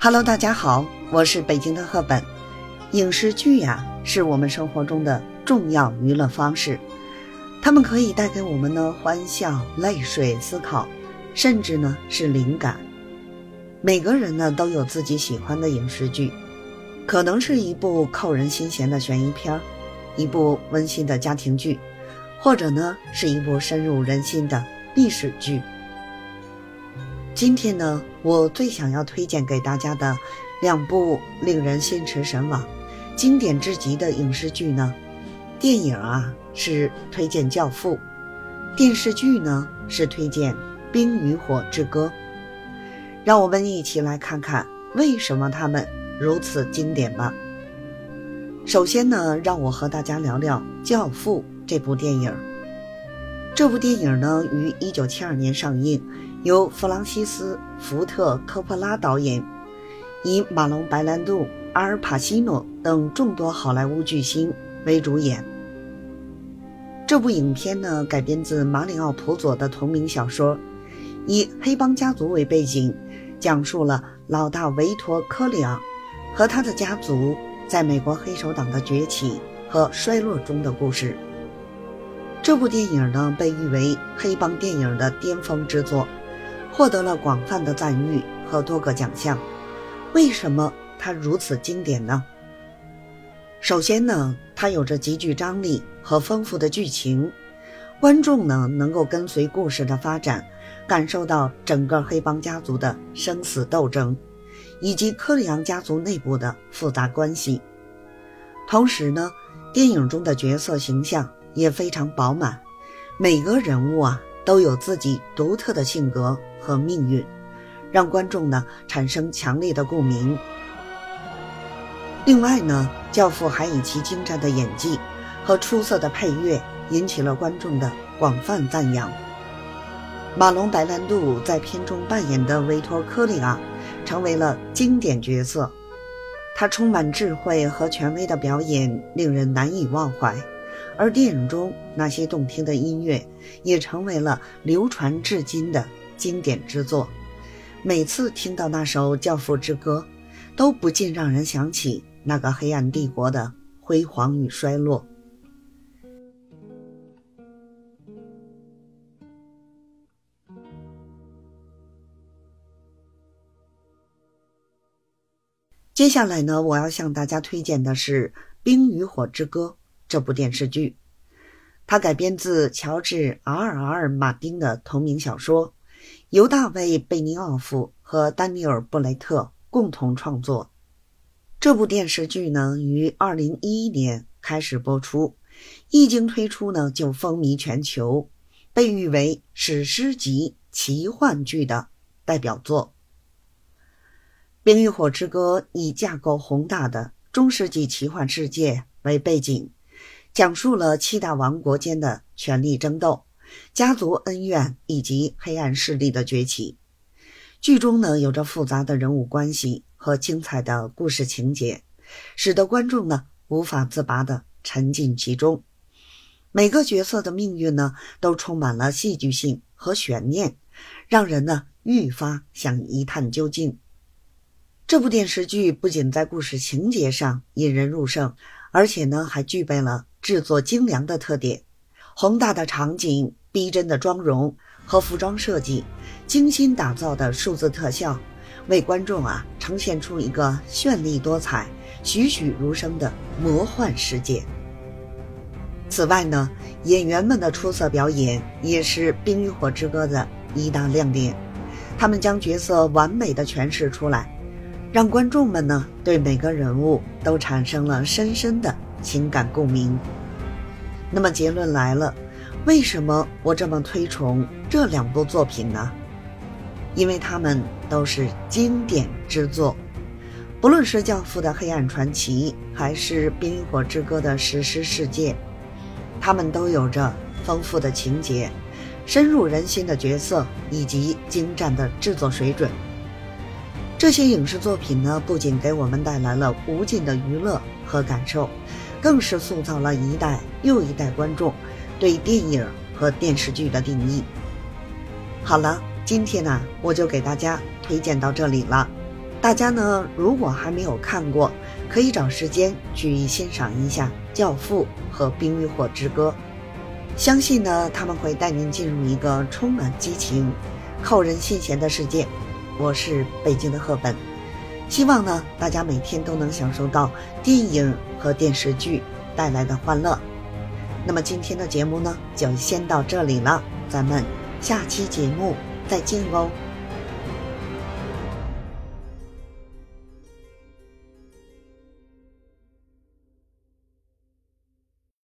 Hello，大家好，我是北京的赫本。影视剧呀，是我们生活中的重要娱乐方式，它们可以带给我们呢欢笑、泪水、思考，甚至呢是灵感。每个人呢都有自己喜欢的影视剧，可能是一部扣人心弦的悬疑片一部温馨的家庭剧，或者呢是一部深入人心的历史剧。今天呢，我最想要推荐给大家的两部令人心驰神往、经典至极的影视剧呢，电影啊是推荐《教父》，电视剧呢是推荐《冰与火之歌》。让我们一起来看看为什么他们如此经典吧。首先呢，让我和大家聊聊《教父》这部电影。这部电影呢，于1972年上映。由弗朗西斯·福特·科波拉导演，以马龙·白兰度、阿尔·帕西诺等众多好莱坞巨星为主演。这部影片呢改编自马里奥·普佐的同名小说，以黑帮家族为背景，讲述了老大维托·科里昂和他的家族在美国黑手党的崛起和衰落中的故事。这部电影呢被誉为黑帮电影的巅峰之作。获得了广泛的赞誉和多个奖项。为什么它如此经典呢？首先呢，它有着极具张力和丰富的剧情，观众呢能够跟随故事的发展，感受到整个黑帮家族的生死斗争，以及柯里昂家族内部的复杂关系。同时呢，电影中的角色形象也非常饱满，每个人物啊都有自己独特的性格。和命运，让观众呢产生强烈的共鸣。另外呢，教父还以其精湛的演技和出色的配乐引起了观众的广泛赞扬。马龙·白兰度在片中扮演的维托·科里昂成为了经典角色，他充满智慧和权威的表演令人难以忘怀，而电影中那些动听的音乐也成为了流传至今的。经典之作，每次听到那首《教父之歌》，都不禁让人想起那个黑暗帝国的辉煌与衰落。接下来呢，我要向大家推荐的是《冰与火之歌》这部电视剧，它改编自乔治·阿尔尔马丁的同名小说。由大卫·贝尼奥夫和丹尼尔·布雷特共同创作。这部电视剧呢，于2011年开始播出，一经推出呢，就风靡全球，被誉为史诗级奇幻剧的代表作。《冰与火之歌》以架构宏大的中世纪奇幻世界为背景，讲述了七大王国间的权力争斗。家族恩怨以及黑暗势力的崛起，剧中呢有着复杂的人物关系和精彩的故事情节，使得观众呢无法自拔地沉浸其中。每个角色的命运呢都充满了戏剧性和悬念，让人呢愈发想一探究竟。这部电视剧不仅在故事情节上引人入胜，而且呢还具备了制作精良的特点。宏大的场景、逼真的妆容和服装设计、精心打造的数字特效，为观众啊呈现出一个绚丽多彩、栩栩如生的魔幻世界。此外呢，演员们的出色表演也是《冰与火之歌》的一大亮点，他们将角色完美的诠释出来，让观众们呢对每个人物都产生了深深的情感共鸣。那么结论来了，为什么我这么推崇这两部作品呢？因为它们都是经典之作，不论是《教父》的黑暗传奇，还是《冰与火之歌》的史诗世界，它们都有着丰富的情节、深入人心的角色以及精湛的制作水准。这些影视作品呢，不仅给我们带来了无尽的娱乐和感受。更是塑造了一代又一代观众对电影和电视剧的定义。好了，今天呢，我就给大家推荐到这里了。大家呢，如果还没有看过，可以找时间去欣赏一下《教父》和《冰与火之歌》，相信呢，他们会带您进入一个充满激情、扣人心弦的世界。我是北京的赫本，希望呢，大家每天都能享受到电影和电视剧带来的欢乐。那么今天的节目呢，就先到这里了，咱们下期节目再见喽。